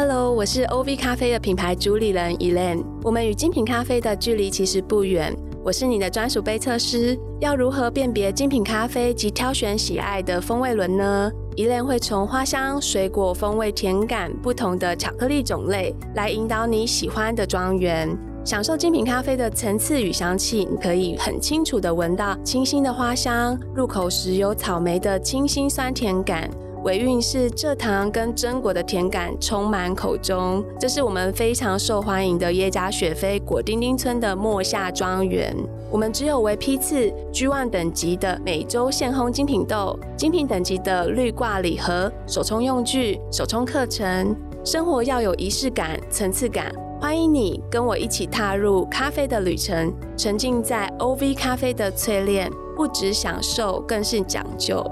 Hello，我是 OV 咖啡的品牌主理人 Elaine。我们与精品咖啡的距离其实不远。我是你的专属杯测师。要如何辨别精品咖啡及挑选喜爱的风味轮呢？Elaine 会从花香、水果风味、甜感不同的巧克力种类来引导你喜欢的庄园，享受精品咖啡的层次与香气。你可以很清楚的闻到清新的花香，入口时有草莓的清新酸甜感。尾韵是蔗糖跟榛果的甜感充满口中，这是我们非常受欢迎的耶加雪菲果丁丁村的末夏庄园。我们只有为批次 G1 等级的每周现烘精品豆，精品等级的绿挂礼盒、手冲用具、手冲课程。生活要有仪式感、层次感。欢迎你跟我一起踏入咖啡的旅程，沉浸在 OV 咖啡的淬炼，不只享受，更是讲究。